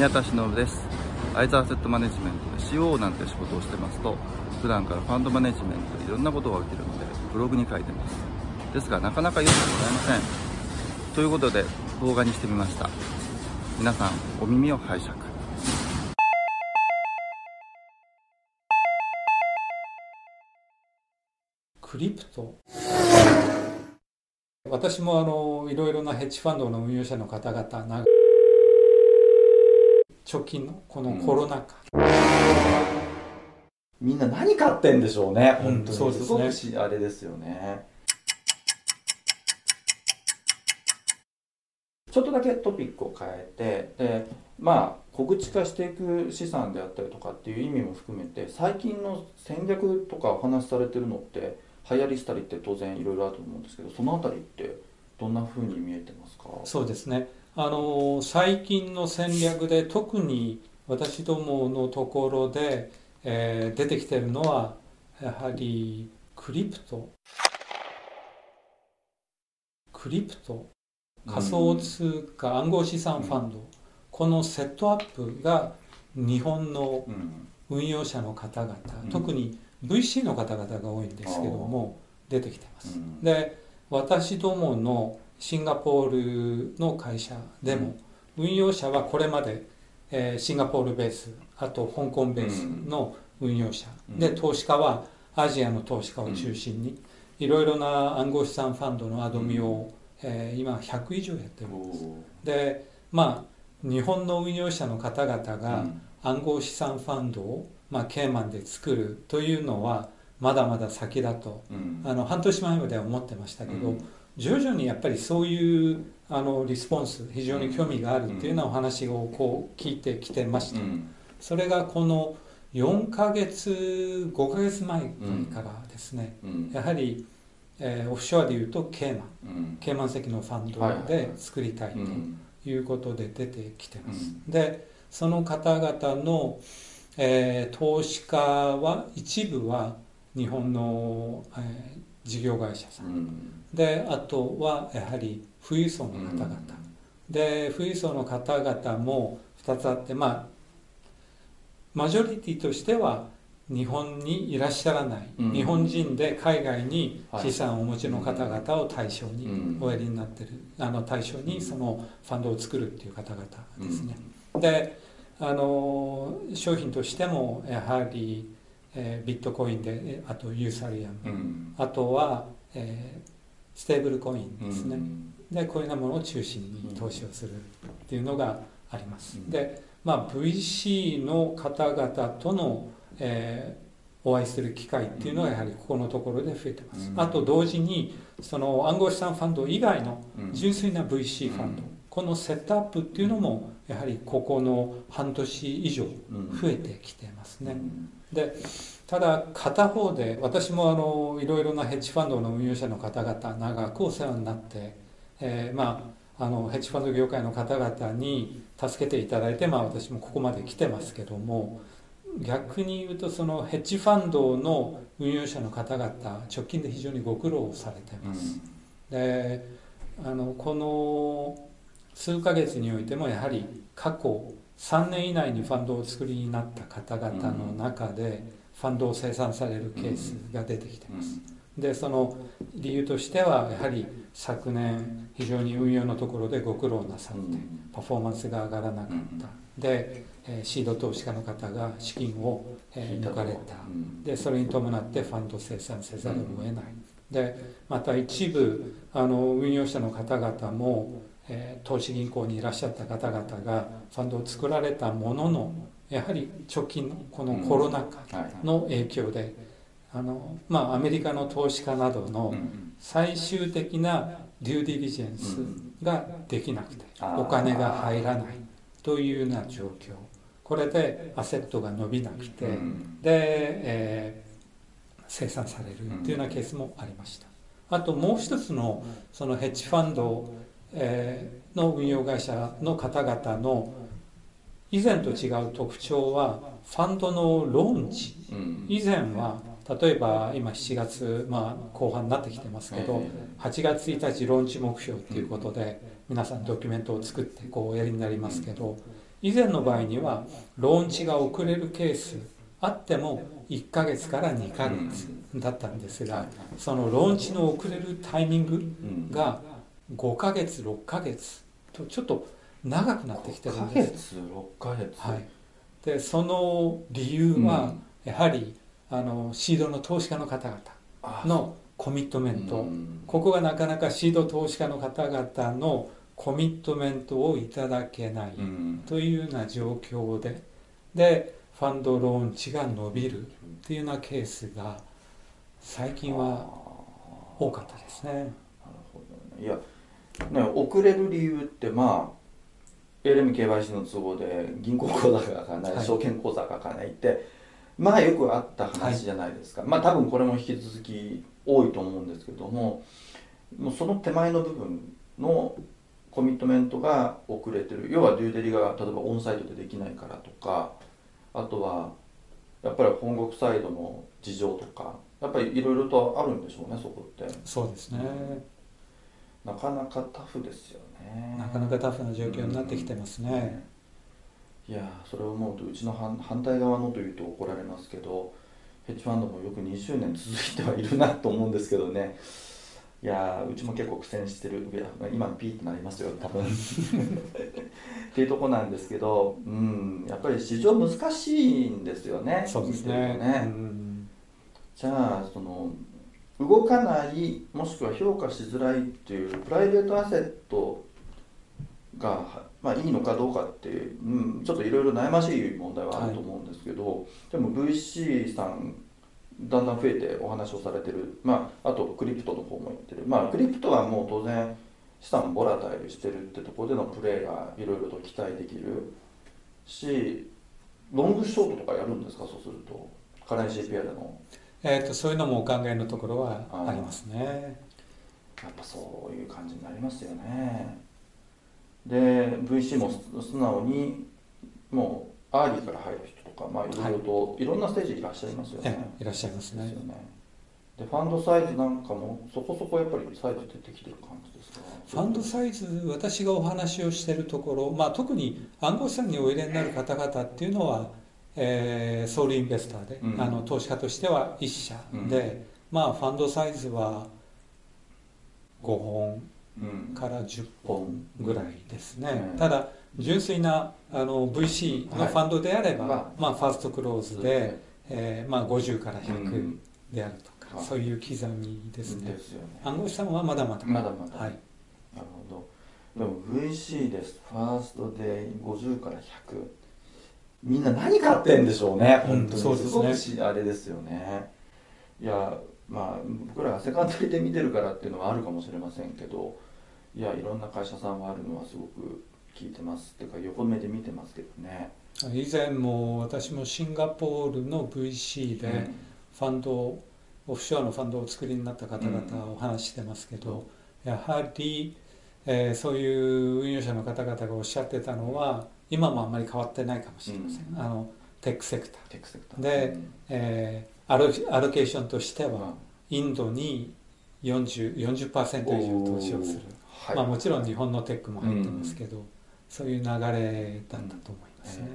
宮田忍です。アイザーセットマネジメントで CO なんて仕事をしてますと普段からファンドマネジメントでいろんなことが起きるのでブログに書いてます。ですがなかなか読んでもらえません。ということで動画にしてみました。皆さんお耳を拝借。クリプト。私もあのいろいろなヘッジファンドの運用者の方々な直近のこのコロナ禍、みんな何買ってんでしょうね、うん本当に。そうですねすあれですよね。ちょっとだけトピックを変えて、で、まあ、小口化していく資産であったりとかっていう意味も含めて、最近の戦略とかお話しされてるのって、流行りしたりって当然いろいろあると思うんですけど、そのあたりってどんな風に見えてますか？そうですねあの最近の戦略で特に私どものところで、えー出てきてるのはやはりクリプト。クリプト。仮想通貨暗号資産ファンド、このセットアップが日本のうん。運用者の方々、うん。特に VC の方々が多いんですけども出てきてます、うん。で私どものシンガポールの会社でも、運用者はこれまで、えーシンガポールベースあと香港ベースの運用者、うん。で投資家はアジアの投資家を中心に、いろいろな暗号資産ファンドのアドミを、えー今100以上やってるんです。おでまあ日本の運用者の方々ーが、うん。暗号資産ファンドを、まあ、ケーマンで作るというのはまだまだ先だとうん。あの半年前までは思ってましたけど、うん徐々にやっぱりそういうあのリスポンス非常に興味があるっていうようなお話をこう聞いてきてました、うん。それがこの4ヶ月5ヶ月前からですね、うん。やはり、えーオフショアでいうとケーマン。うん。ケーマン席のファンドで作りたいとうんいうことで出てきてます、うでその方々の、えー投資家は一部は日本の、えー事業会社さん、うん。であとはやはり富裕層の方々、で富裕層の方々も2つあってまあマジョリティとしては日本にいらっしゃらない、うん。日本人で海外にはい。資産をお持ちの方々を対象にうん。おやりになってる、あの対象にそのファンドを作るっていう方々ですね。であの商品としてもやはり、えービットコインでえあとユーサリアム、うん。あとは、えーステーブルコインですね、うん。でこういうようなものを中心に投資をするっていうのがあります、うん。で、まあ、VC の方々との、えーお会いする機会っていうのがやはりここのところで増えてます、うん。あと同時にその暗号資産ファンド以外のうん。純粋な VC ファンド、うん。このセットアップっていうのもやはりここの半年以上うん。増えてきてますね、うんでただ片方で私もあのいろいろなヘッジファンドの運用者の方々長くお世話になって、えーまああのヘッジファンド業界の方々に助けていただいて、まあ、私もここまで来てますけども逆に言うとそのヘッジファンドの運用者の方々直近で非常にご苦労されてます。であのこの数ヶ月においてもやはり過去3年以内にファンドをお作りになった方々の中でファンドを生産されるケースが出てきてます。でその理由としてはやはり昨年非常に運用のところでご苦労なさってパフォーマンスが上がらなかった。で、えーシード投資家の方が資金を、えー抜かれた。でそれに伴ってファンド生産せざるを得ない。でまた一部あの運用者の方々も、えー投資銀行にいらっしゃった方々がファンドを作られたもののやはり直近のこのコロナ禍の影響であの、まあ、アメリカの投資家などの最終的なデューディリジェンスができなくてお金が入らないというような状況。これでアセットが伸びなくて、で、えー生産されるというようなケースもありました。あともう一つのそのヘッジファンド、えーの運用会社の方々の以前と違う特徴はファンドのローンチ以前は例えば今7月、まあ、後半になってきてますけど、8月1日ローンチ目標ということで皆さんドキュメントを作ってこうおやりになりますけど以前の場合にはローンチが遅れるケースあっても1ヶ月から2ヶ月だったんですが、そのローンチの遅れるタイミングが5ヶ月6ヶ月。とちょっと長くなってきてるんです。5ヶ月6ヶ月。はい。でその理由はやはり、あのシードの投資家の方々のコミットメント、ここがなかなかシード投資家の方々のコミットメントをいただけないというような状況で。でファンドローンチが伸びるっていうようなケースが最近は多かったですね。なるほどね。いやね遅れる理由ってまあ LMKYC の都合で銀行口座が開かない、はい、証券口座が開かないってまあよくあった話じゃないですか、はい、まあ多分これも引き続き多いと思うんですけどももうその手前の部分のコミットメントが遅れてる。要はデューデリが例えばオンサイトでできないからとかあとはやっぱり本国サイドの事情とかやっぱりいろいろとあるんでしょうねそこって。そうですね、なかなかタフですよね。なかなかタフな状況になってきてますね、いやそれを思うとうちの反反対側のというと怒られますけどヘッジファンドもよく20年続いてはいるなと思うんですけどね。いやうちも結構苦戦してる今のピーってなりますよ多分。っていうとこなんですけど、うん、やっぱり市場難しいんですよねそうですね。ね、うん、じゃあその動かないもしくは評価しづらいっていうプライベートアセットが、まあ、いいのかどうかってい、うん、ちょっといろいろ悩ましい問題はあると思うんですけど、はい、でも VC さんだんだん増えてお話をされてる、まあ、あとクリプトの方も言ってる、まあ、クリプトはもう当然資産ボラタイルしてるってところでのプレーがいろいろと期待できるしロングショートとかやるんですか？そうすると。カレン CPR の、えーと、そういうのもお考えのところはありますね。やっぱそういう感じになりますよね。で VC も素直にもうアーリーから入る人か、まあ、いろいろと、はい、いろんなステージいらっしゃいますよね。いらっしゃいますね。でファンドサイズなんかもそこそこやっぱりサイズ出てきてる感じですか？ファンドサイズ私がお話をしているところ、まあ、特に暗号資産にお入れになる方々っていうのは、えー、 sole investor で、うん、あの投資家としては1社で、うん、まあファンドサイズは5本から10本ぐらいですね、うん、ただ純粋なあの VC のファンドであれば、はい、まあ、ファーストクローズで、えーまあ、50から100であるとか、うん、そういう刻みですね。ですよね。暗号資産はまだまだ。まだまだ、はい、なるほど。でも VC です。ファーストで50から100みんな何買ってんでしょうね、本当に。そうですね。あれですよね。いやまあ僕らがセカンドリで見てるからっていうのはあるかもしれませんけどいやいろんな会社さんはあるのはすごく聞いてますっていうか横目で見てますけどね。以前も私もシンガポールの VC でファンド、うん、オフショアのファンドをお作りになった方々お話してますけど、うん、やはり、えー、そういう運用者の方々がおっしゃってたのは今もあんまり変わってないかもしれません、うん、あのテックセクター。で、えー、アロアロケーションとしてはインドに 40%, 40以上投資をする、まあ、もちろん日本のテックも入ってますけど、そういう流れだったと思いますね。